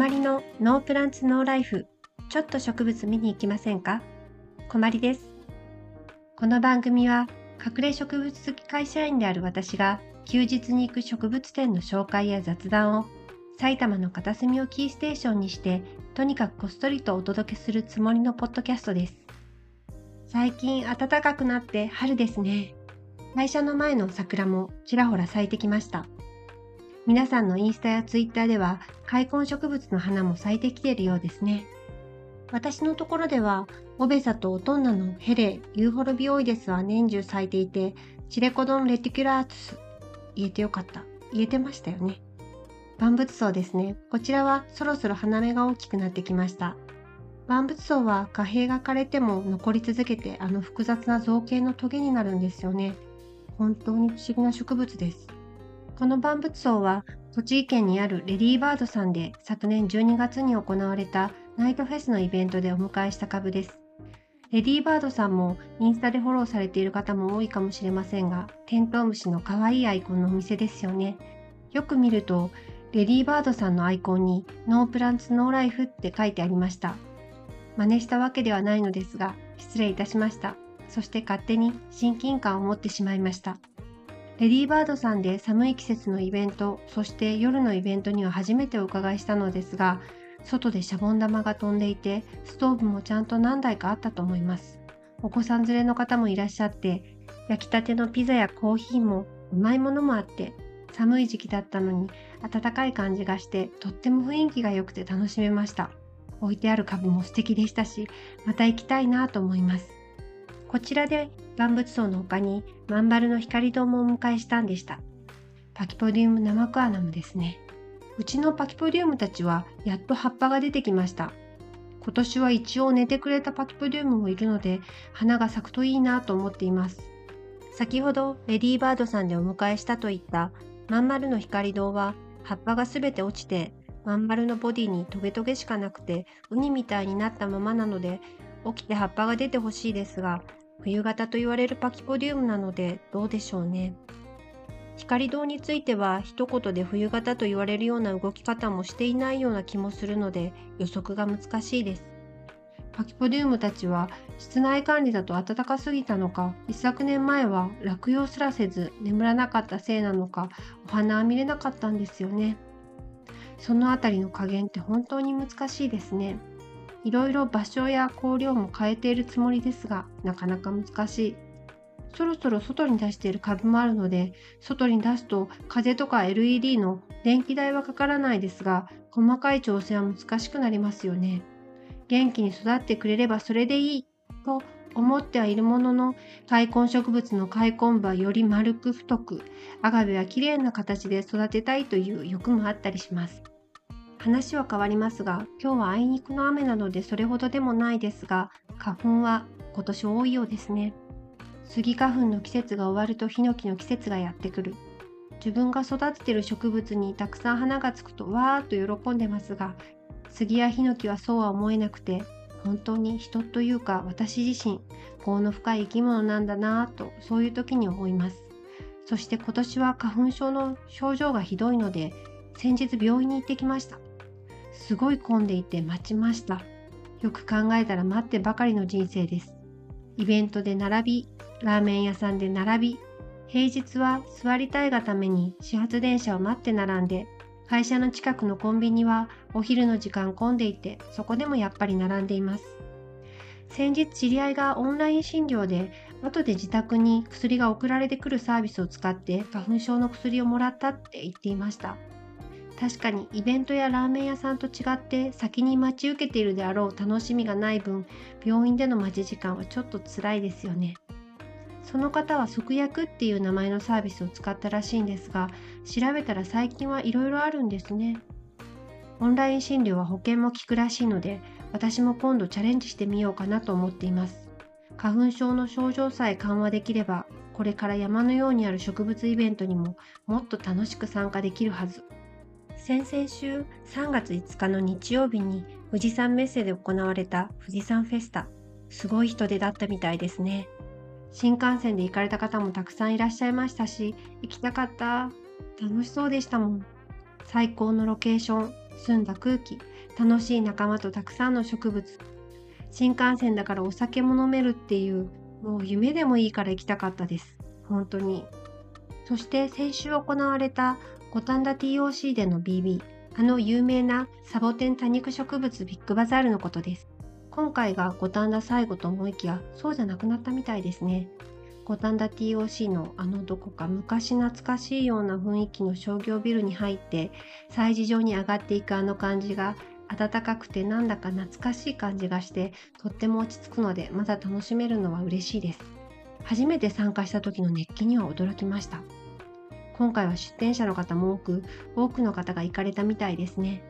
まりのノープランツノーライフちょっと植物見に行きませんか？こまりです。この番組は隠れ植物好き会社員である私が休日に行く植物店の紹介や雑談を埼玉の片隅をキーステーションにしてとにかくこっそりとお届けするつもりのポッドキャストです。最近暖かくなって春ですね。会社の前の桜もちらほら咲いてきました。皆さんのインスタやツイッターでは開墾植物の花も咲いてきているようですね。私のところでは、オベサとオトンナのヘレ、ユーフォルビオイデスは年中咲いていて、チレコドンレティキュラーツス、言えてよかった。言えてましたよね。万物草ですね。こちらはそろそろ花芽が大きくなってきました。万物草は貨幣が枯れても残り続けてあの複雑な造形のトゲになるんですよね。本当に不思議な植物です。この万物層は栃木県にあるレディーバードさんで昨年12月に行われたナイトフェスのイベントでお迎えした株です。レディーバードさんもインスタでフォローされている方も多いかもしれませんが、テントウムシの可愛いアイコンのお店ですよね。よく見ると、レディーバードさんのアイコンにノープランツノーライフって書いてありました。真似したわけではないのですが、失礼いたしました。そして勝手に親近感を持ってしまいました。レディーバードさんで寒い季節のイベント、そして夜のイベントには初めてお伺いしたのですが、外でシャボン玉が飛んでいて、ストーブもちゃんと何台かあったと思います。お子さん連れの方もいらっしゃって、焼きたてのピザやコーヒーもうまいものもあって、寒い時期だったのに暖かい感じがして、とっても雰囲気が良くて楽しめました。置いてある株も素敵でしたし、また行きたいなと思います。こちらで万物層の他にまん丸の光堂もお迎えしたんでした。パキポディウムナマクアナムですね。うちのパキポディウムたちはやっと葉っぱが出てきました。今年は一応寝てくれたパキポディウムもいるので花が咲くといいなと思っています。先ほどレディーバードさんでお迎えしたといったまん丸の光堂は葉っぱがすべて落ちてまん丸のボディにトゲトゲしかなくてウニみたいになったままなので起きて葉っぱが出てほしいですが冬型と言われるパキポディウムなのでどうでしょうね。光堂については一言で冬型と言われるような動き方もしていないような気もするので予測が難しいです。パキポディウムたちは室内管理だと暖かすぎたのか一昨年前は落葉すらせず眠らなかったせいなのかお花は見れなかったんですよね。そのあたりの加減って本当に難しいですね。いろいろ場所や香料も変えているつもりですが、なかなか難しい。そろそろ外に出している株もあるので、外に出すと風とか LED の電気代はかからないですが、細かい調整は難しくなりますよね。元気に育ってくれればそれでいいと思ってはいるものの、開墾植物の開墾部はより丸く太く、アガベは綺麗な形で育てたいという欲もあったりします。話は変わりますが、今日はあいにくの雨なのでそれほどでもないですが、花粉は今年多いようですね。スギ花粉の季節が終わるとヒノキの季節がやってくる。自分が育ててる植物にたくさん花がつくとわーっと喜んでますが、杉やヒノキはそうは思えなくて、本当に人というか私自身、業の深い生き物なんだなぁとそういう時に思います。そして今年は花粉症の症状がひどいので、先日病院に行ってきました。すごい混んでいて待ちました。よく考えたら待ってばかりの人生です。イベントで並び、ラーメン屋さんで並び、平日は座りたいがために始発電車を待って並んで、会社の近くのコンビニはお昼の時間混んでいて、そこでもやっぱり並んでいます。先日知り合いがオンライン診療で後で自宅に薬が送られてくるサービスを使って花粉症の薬をもらったって言っていました。確かにイベントやラーメン屋さんと違って先に待ち受けているであろう楽しみがない分病院での待ち時間はちょっと辛いですよね。その方は即薬っていう名前のサービスを使ったらしいんですが調べたら最近はいろいろあるんですね。オンライン診療は保険も効くらしいので私も今度チャレンジしてみようかなと思っています。花粉症の症状さえ緩和できればこれから山のようにある植物イベントにももっと楽しく参加できるはず。先々週3月5日の日曜日に富士山メッセで行われた富士山フェスタ。すごい人出だったみたいですね。新幹線で行かれた方もたくさんいらっしゃいましたし、行きたかった。楽しそうでしたもん。最高のロケーション、澄んだ空気楽しい仲間とたくさんの植物新幹線だからお酒も飲めるっていうもう夢でもいいから行きたかったです本当にそして先週行われた五反田 TOC での BB あの有名なサボテン多肉植物ビッグバザールのことです。今回が五反田最後と思いきやそうじゃなくなったみたいですね。五反田 TOC のあのどこか昔懐かしいような雰囲気の商業ビルに入って催事場に上がっていくあの感じが暖かくてなんだか懐かしい感じがしてとっても落ち着くのでまだ楽しめるのは嬉しいです。初めて参加した時の熱気には驚きました。今回は出店者の方も多く多くの方が行かれたみたいですね。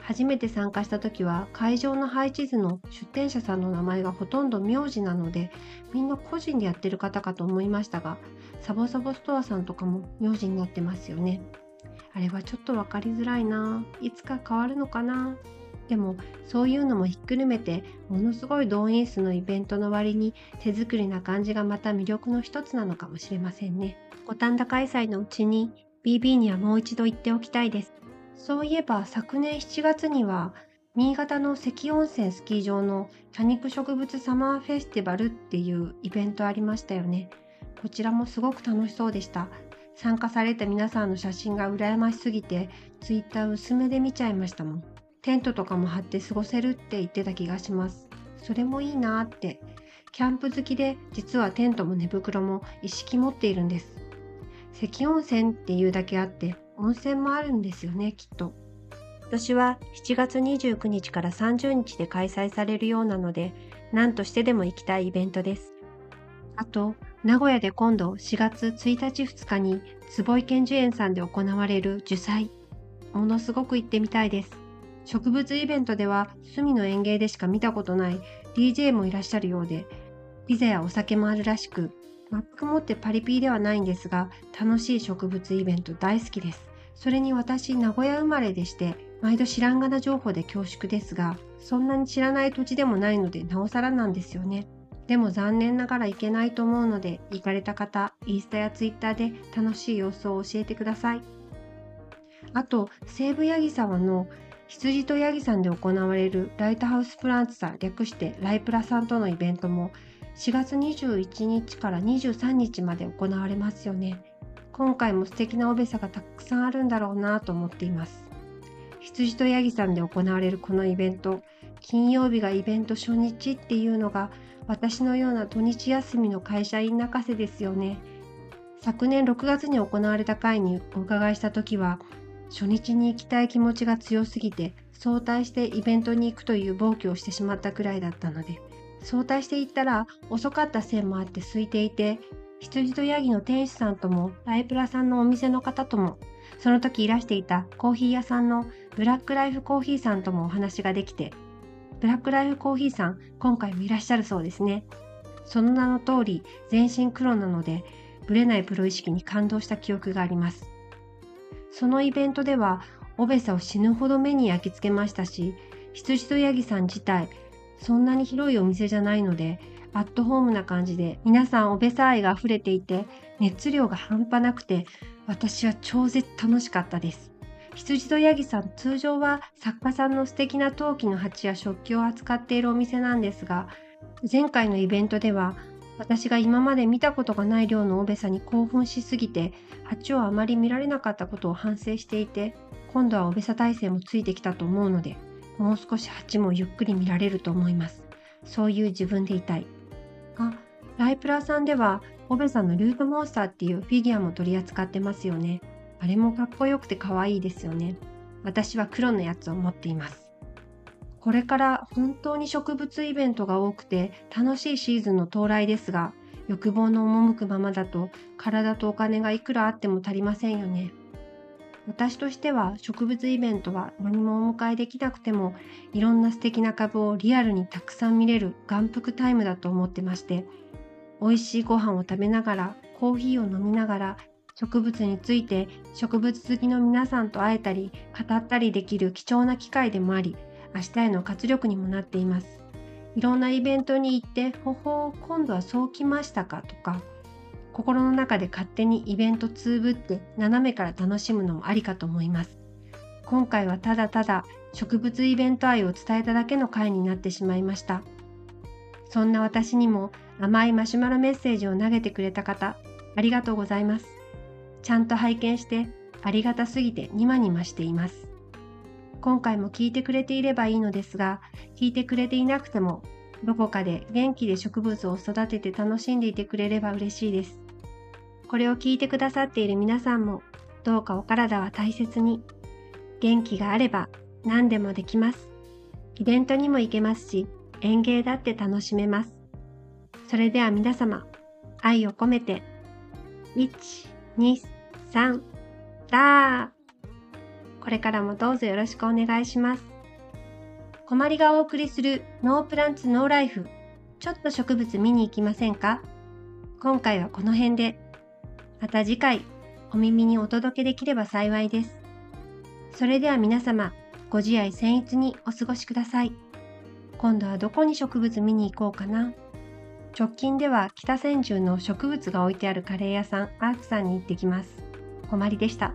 初めて参加した時は会場の配置図の出店者さんの名前がほとんど名字なのでみんな個人でやってる方かと思いましたがサボサボストアさんとかも名字になってますよね。あれはちょっと分かりづらいな。いつか変わるのかな。でもそういうのもひっくるめてものすごい動員数のイベントの割に手作りな感じがまた魅力の一つなのかもしれませんね。五反田開催のうちに BB にはもう一度行っておきたいですそういえば昨年7月には新潟の関温泉スキー場の多肉植物サマーフェスティバルっていうイベントありましたよね。こちらもすごく楽しそうでした。参加された皆さんの写真が羨ましすぎて、ツイッター薄めで見ちゃいましたもん。テントとかも張って過ごせるって言ってた気がします。それもいいなーって。キャンプ好きで、実はテントも寝袋も一式持っているんです。関温泉っていうだけあって、温泉もあるんですよねきっと。今年は7月29日から30日で開催されるようなので何としてでも行きたいイベントです。あと名古屋で今度4月1日2日に坪井健樹園さんで行われる樹祭。ものすごく行ってみたいです。植物イベントでは隅の園芸でしか見たことない DJ もいらっしゃるようでピザやお酒もあるらしく全くもってパリピーではないんですが楽しい植物イベント大好きです。それに私名古屋生まれでして毎度知らんがな情報で恐縮ですがそんなに知らない土地でもないのでなおさらなんですよね。でも残念ながら行けないと思うので行かれた方インスタやツイッターで楽しい様子を教えてください。あと西武八木沢の羊とヤギさんで行われるライトハウスプランツさん略してライプラさんとのイベントも4月21日から23日まで行われますよね。今回も素敵なおべさがたくさんあるんだろうなと思っています。羊とヤギさんで行われるこのイベント、金曜日がイベント初日っていうのが私のような土日休みの会社員泣かせですよね。昨年6月に行われた会にお伺いした時は初日に行きたい気持ちが強すぎて早退してイベントに行くという暴挙をしてしまったくらいだったので早退していったら遅かったせいもあって空いていて羊とヤギの店主さんともライプラさんのお店の方ともその時いらしていたコーヒー屋さんのブラックライフコーヒーさんともお話ができてブラックライフコーヒーさん今回もいらっしゃるそうですね。その名の通り全身黒なのでぶれないプロ意識に感動した記憶があります。そのイベントではオベサを死ぬほど目に焼き付けましたし羊とヤギさん自体そんなに広いお店じゃないのでアットホームな感じで皆さんおべさ愛が溢れていて熱量が半端なくて私は超絶楽しかったです。羊とヤギさん通常は作家さんの素敵な陶器の鉢や食器を扱っているお店なんですが前回のイベントでは私が今まで見たことがない量のおべさに興奮しすぎて鉢をあまり見られなかったことを反省していて今度はおべさ体制もついてきたと思うのでもう少し鉢もゆっくり見られると思いますそういう自分でいたいあ、ライプラさんでは、オベさんのルートモンスターっていうフィギュアも取り扱ってますよね。あれもかっこよくて可愛いですよね。私は黒のやつを持っています。これから本当に植物イベントが多くて楽しいシーズンの到来ですが、欲望の赴くままだと体とお金がいくらあっても足りませんよね。私としては植物イベントは何もお迎えできなくてもいろんな素敵な株をリアルにたくさん見れる眼福タイムだと思ってまして美味しいご飯を食べながらコーヒーを飲みながら植物について植物好きの皆さんと会えたり語ったりできる貴重な機会でもあり明日への活力にもなっています。いろんなイベントに行って「ほほう今度はそうきましたか」とか心の中で勝手にイベントつぶって斜めから楽しむのもありかと思います。今回はただただ植物イベント愛を伝えただけの回になってしまいました。そんな私にも甘いマシュマロメッセージを投げてくれた方、ありがとうございます。ちゃんと拝見してありがたすぎてニマニマしています。今回も聞いてくれていればいいのですが、聞いてくれていなくても、どこかで元気で植物を育てて楽しんでいてくれれば嬉しいです。これを聞いてくださっている皆さんも、どうかお体は大切に。元気があれば何でもできます。イベントにも行けますし、園芸だって楽しめます。それでは皆様、愛を込めて、1、2、3、だーこれからもどうぞよろしくお願いします。こまりがお送りするノープランツノーライフちょっと植物見に行きませんか？今回はこの辺で。また次回お耳にお届けできれば幸いです。それでは皆様、ご自愛僭越にお過ごしください。今度はどこに植物見に行こうかな。直近では北千住の植物が置いてあるカレー屋さんアークさんに行ってきます。困りでした。